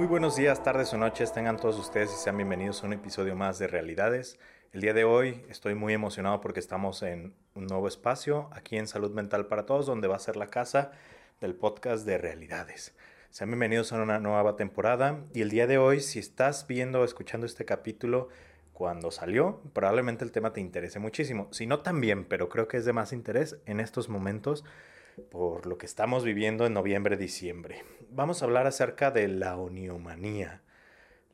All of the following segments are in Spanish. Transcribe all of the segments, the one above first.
Muy buenos días, tardes o noches, tengan todos ustedes y sean bienvenidos a un episodio más de Realidades. El día de hoy estoy muy emocionado porque estamos en un nuevo espacio aquí en Salud Mental para Todos, donde va a ser la casa del podcast de Realidades. Sean bienvenidos a una nueva temporada y el día de hoy, si estás viendo o escuchando este capítulo cuando salió, probablemente el tema te interese muchísimo. Si no también, pero creo que es de más interés en estos momentos por lo que estamos viviendo en noviembre-diciembre. Vamos a hablar acerca de la oniomanía.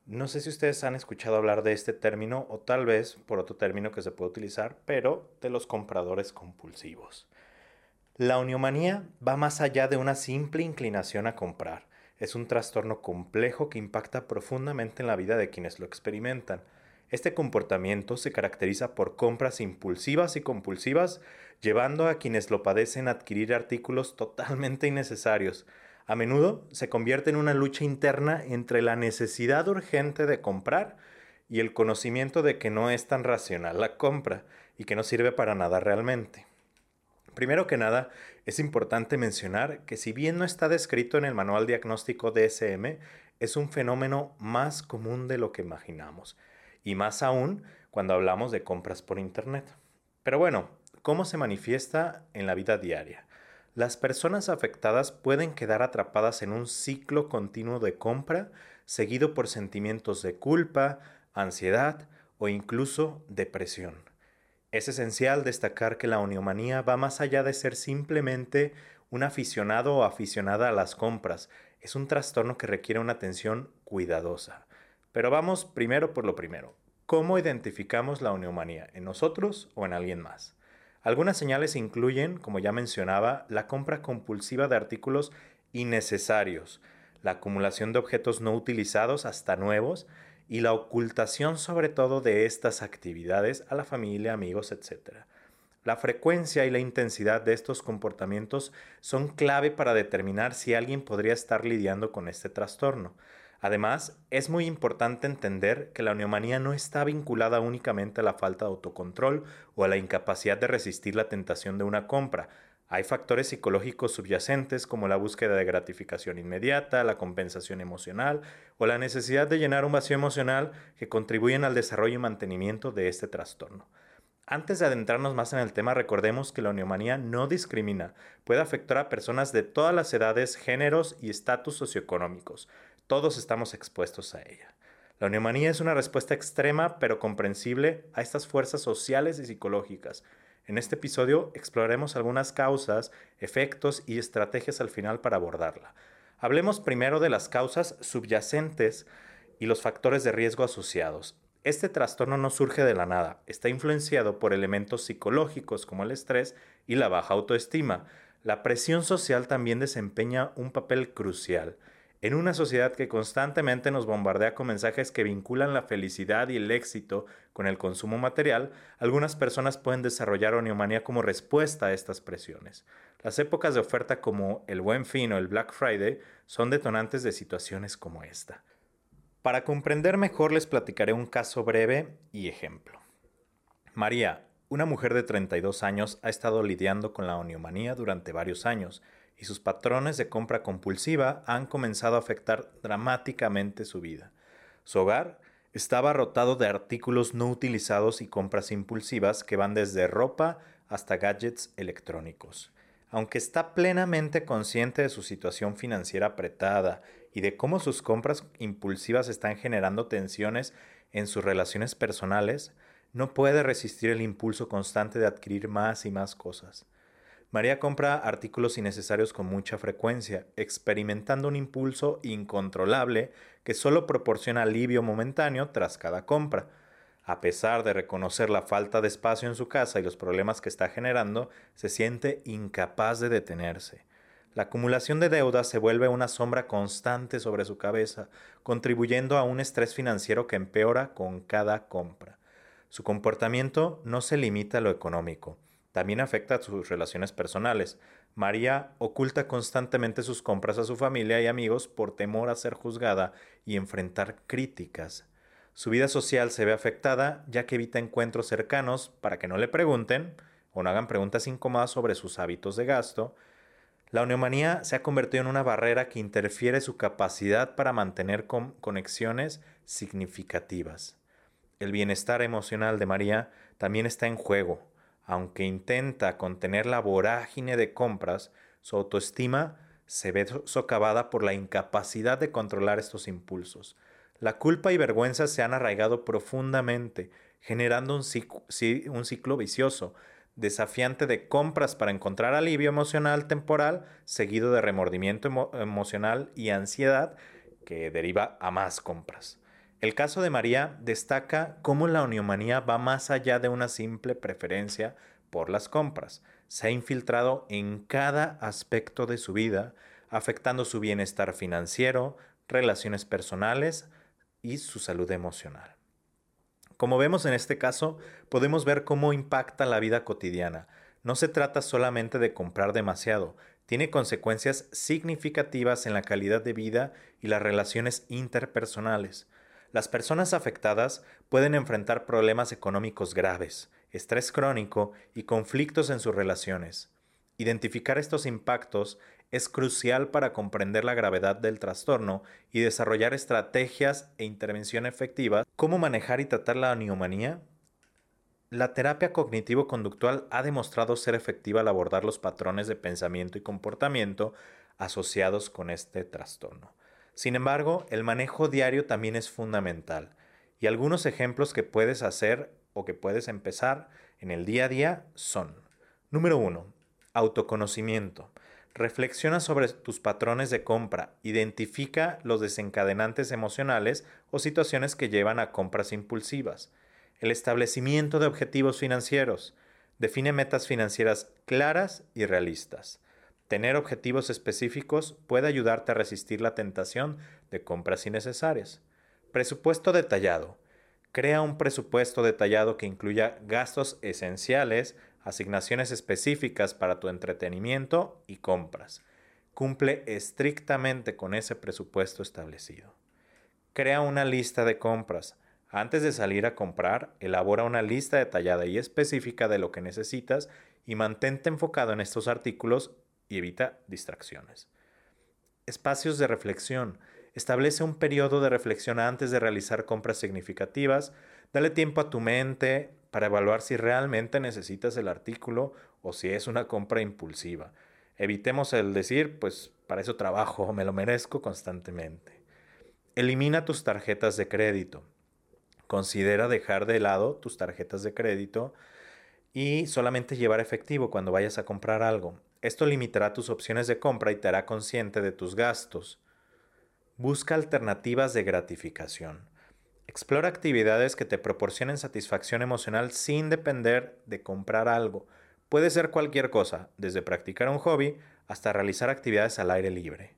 No sé si ustedes han escuchado hablar de este término o tal vez por otro término que se puede utilizar, pero de los compradores compulsivos. La oniomanía va más allá de una simple inclinación a comprar. Es un trastorno complejo que impacta profundamente en la vida de quienes lo experimentan. Este comportamiento se caracteriza por compras impulsivas y compulsivas, llevando a quienes lo padecen a adquirir artículos totalmente innecesarios. A menudo se convierte en una lucha interna entre la necesidad urgente de comprar y el conocimiento de que no es tan racional la compra y que no sirve para nada realmente. Primero que nada, es importante mencionar que si bien no está descrito en el manual diagnóstico DSM, es un fenómeno más común de lo que imaginamos y más aún cuando hablamos de compras por Internet. Pero bueno, ¿cómo se manifiesta en la vida diaria? Las personas afectadas pueden quedar atrapadas en un ciclo continuo de compra, seguido por sentimientos de culpa, ansiedad o incluso depresión. Es esencial destacar que la oniomanía va más allá de ser simplemente un aficionado o aficionada a las compras. Es un trastorno que requiere una atención cuidadosa. Pero vamos primero por lo primero. ¿Cómo identificamos la oniomanía? ¿En nosotros o en alguien más? Algunas señales incluyen, como ya mencionaba, la compra compulsiva de artículos innecesarios, la acumulación de objetos no utilizados hasta nuevos y la ocultación sobre todo de estas actividades a la familia, amigos, etc. La frecuencia y la intensidad de estos comportamientos son clave para determinar si alguien podría estar lidiando con este trastorno. Además, es muy importante entender que la neomanía no está vinculada únicamente a la falta de autocontrol o a la incapacidad de resistir la tentación de una compra. Hay factores psicológicos subyacentes como la búsqueda de gratificación inmediata, la compensación emocional o la necesidad de llenar un vacío emocional que contribuyen al desarrollo y mantenimiento de este trastorno. Antes de adentrarnos más en el tema, recordemos que la neomanía no discrimina, puede afectar a personas de todas las edades, géneros y estatus socioeconómicos. Todos estamos expuestos a ella. La neumonía es una respuesta extrema pero comprensible a estas fuerzas sociales y psicológicas. En este episodio exploraremos algunas causas, efectos y estrategias al final para abordarla. Hablemos primero de las causas subyacentes y los factores de riesgo asociados. Este trastorno no surge de la nada, está influenciado por elementos psicológicos como el estrés y la baja autoestima. La presión social también desempeña un papel crucial. En una sociedad que constantemente nos bombardea con mensajes que vinculan la felicidad y el éxito con el consumo material, algunas personas pueden desarrollar oniomanía como respuesta a estas presiones. Las épocas de oferta como el Buen Fin o el Black Friday son detonantes de situaciones como esta. Para comprender mejor les platicaré un caso breve y ejemplo. María, una mujer de 32 años, ha estado lidiando con la oniomanía durante varios años y sus patrones de compra compulsiva han comenzado a afectar dramáticamente su vida. Su hogar estaba rotado de artículos no utilizados y compras impulsivas que van desde ropa hasta gadgets electrónicos. Aunque está plenamente consciente de su situación financiera apretada y de cómo sus compras impulsivas están generando tensiones en sus relaciones personales, no puede resistir el impulso constante de adquirir más y más cosas. María compra artículos innecesarios con mucha frecuencia, experimentando un impulso incontrolable que solo proporciona alivio momentáneo tras cada compra. A pesar de reconocer la falta de espacio en su casa y los problemas que está generando, se siente incapaz de detenerse. La acumulación de deudas se vuelve una sombra constante sobre su cabeza, contribuyendo a un estrés financiero que empeora con cada compra. Su comportamiento no se limita a lo económico también afecta a sus relaciones personales. María oculta constantemente sus compras a su familia y amigos por temor a ser juzgada y enfrentar críticas. Su vida social se ve afectada ya que evita encuentros cercanos para que no le pregunten o no hagan preguntas incómodas sobre sus hábitos de gasto. La neomanía se ha convertido en una barrera que interfiere su capacidad para mantener conexiones significativas. El bienestar emocional de María también está en juego. Aunque intenta contener la vorágine de compras, su autoestima se ve socavada por la incapacidad de controlar estos impulsos. La culpa y vergüenza se han arraigado profundamente, generando un ciclo, vicioso, desafiante de compras para encontrar alivio emocional temporal, seguido de remordimiento emocional y ansiedad que deriva a más compras. El caso de María destaca cómo la oniomanía va más allá de una simple preferencia por las compras. Se ha infiltrado en cada aspecto de su vida, afectando su bienestar financiero, relaciones personales y su salud emocional. Como vemos en este caso, podemos ver cómo impacta la vida cotidiana. No se trata solamente de comprar demasiado, tiene consecuencias significativas en la calidad de vida y las relaciones interpersonales. Las personas afectadas pueden enfrentar problemas económicos graves, estrés crónico y conflictos en sus relaciones. Identificar estos impactos es crucial para comprender la gravedad del trastorno y desarrollar estrategias e intervención efectivas. ¿Cómo manejar y tratar la neumonía? La terapia cognitivo-conductual ha demostrado ser efectiva al abordar los patrones de pensamiento y comportamiento asociados con este trastorno. Sin embargo, el manejo diario también es fundamental y algunos ejemplos que puedes hacer o que puedes empezar en el día a día son, número uno, autoconocimiento. Reflexiona sobre tus patrones de compra, identifica los desencadenantes emocionales o situaciones que llevan a compras impulsivas. El establecimiento de objetivos financieros. Define metas financieras claras y realistas. Tener objetivos específicos puede ayudarte a resistir la tentación de compras innecesarias. Presupuesto detallado. Crea un presupuesto detallado que incluya gastos esenciales, asignaciones específicas para tu entretenimiento y compras. Cumple estrictamente con ese presupuesto establecido. Crea una lista de compras. Antes de salir a comprar, elabora una lista detallada y específica de lo que necesitas y mantente enfocado en estos artículos y evita distracciones. Espacios de reflexión. Establece un periodo de reflexión antes de realizar compras significativas. Dale tiempo a tu mente para evaluar si realmente necesitas el artículo o si es una compra impulsiva. Evitemos el decir, pues para eso trabajo, me lo merezco constantemente. Elimina tus tarjetas de crédito. Considera dejar de lado tus tarjetas de crédito y solamente llevar efectivo cuando vayas a comprar algo. Esto limitará tus opciones de compra y te hará consciente de tus gastos. Busca alternativas de gratificación. Explora actividades que te proporcionen satisfacción emocional sin depender de comprar algo. Puede ser cualquier cosa, desde practicar un hobby hasta realizar actividades al aire libre.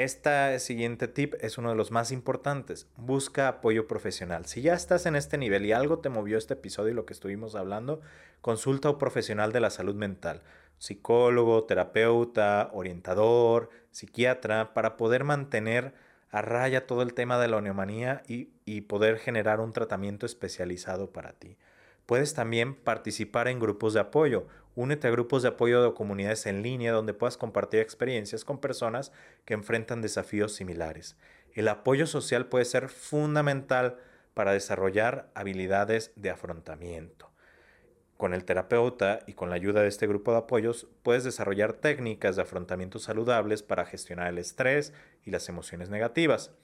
Este siguiente tip es uno de los más importantes. Busca apoyo profesional. Si ya estás en este nivel y algo te movió este episodio y lo que estuvimos hablando, consulta a un profesional de la salud mental, psicólogo, terapeuta, orientador, psiquiatra, para poder mantener a raya todo el tema de la neumonía y, y poder generar un tratamiento especializado para ti. Puedes también participar en grupos de apoyo. Únete a grupos de apoyo de comunidades en línea donde puedas compartir experiencias con personas que enfrentan desafíos similares. El apoyo social puede ser fundamental para desarrollar habilidades de afrontamiento. Con el terapeuta y con la ayuda de este grupo de apoyos puedes desarrollar técnicas de afrontamiento saludables para gestionar el estrés y las emociones negativas.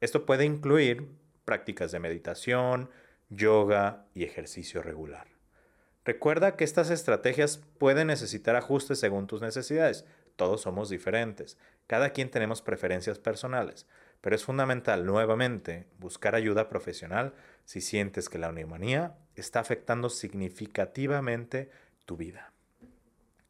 Esto puede incluir prácticas de meditación, yoga y ejercicio regular. Recuerda que estas estrategias pueden necesitar ajustes según tus necesidades. Todos somos diferentes. Cada quien tenemos preferencias personales. Pero es fundamental, nuevamente, buscar ayuda profesional si sientes que la neumonía está afectando significativamente tu vida.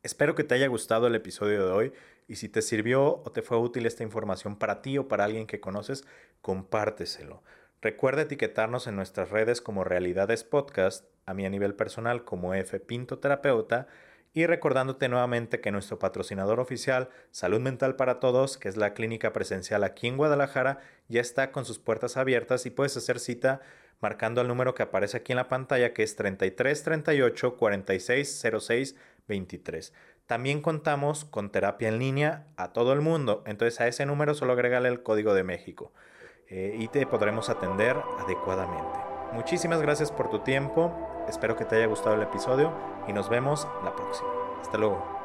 Espero que te haya gustado el episodio de hoy y si te sirvió o te fue útil esta información para ti o para alguien que conoces, compárteselo. Recuerda etiquetarnos en nuestras redes como Realidades Podcast, a mí a nivel personal como F Pinto Terapeuta y recordándote nuevamente que nuestro patrocinador oficial, Salud Mental para Todos, que es la clínica presencial aquí en Guadalajara, ya está con sus puertas abiertas y puedes hacer cita marcando el número que aparece aquí en la pantalla que es 33 38 46 06 23. También contamos con terapia en línea a todo el mundo, entonces a ese número solo agregale el código de México eh, y te podremos atender adecuadamente. Muchísimas gracias por tu tiempo Espero que te haya gustado el episodio y nos vemos la próxima. Hasta luego.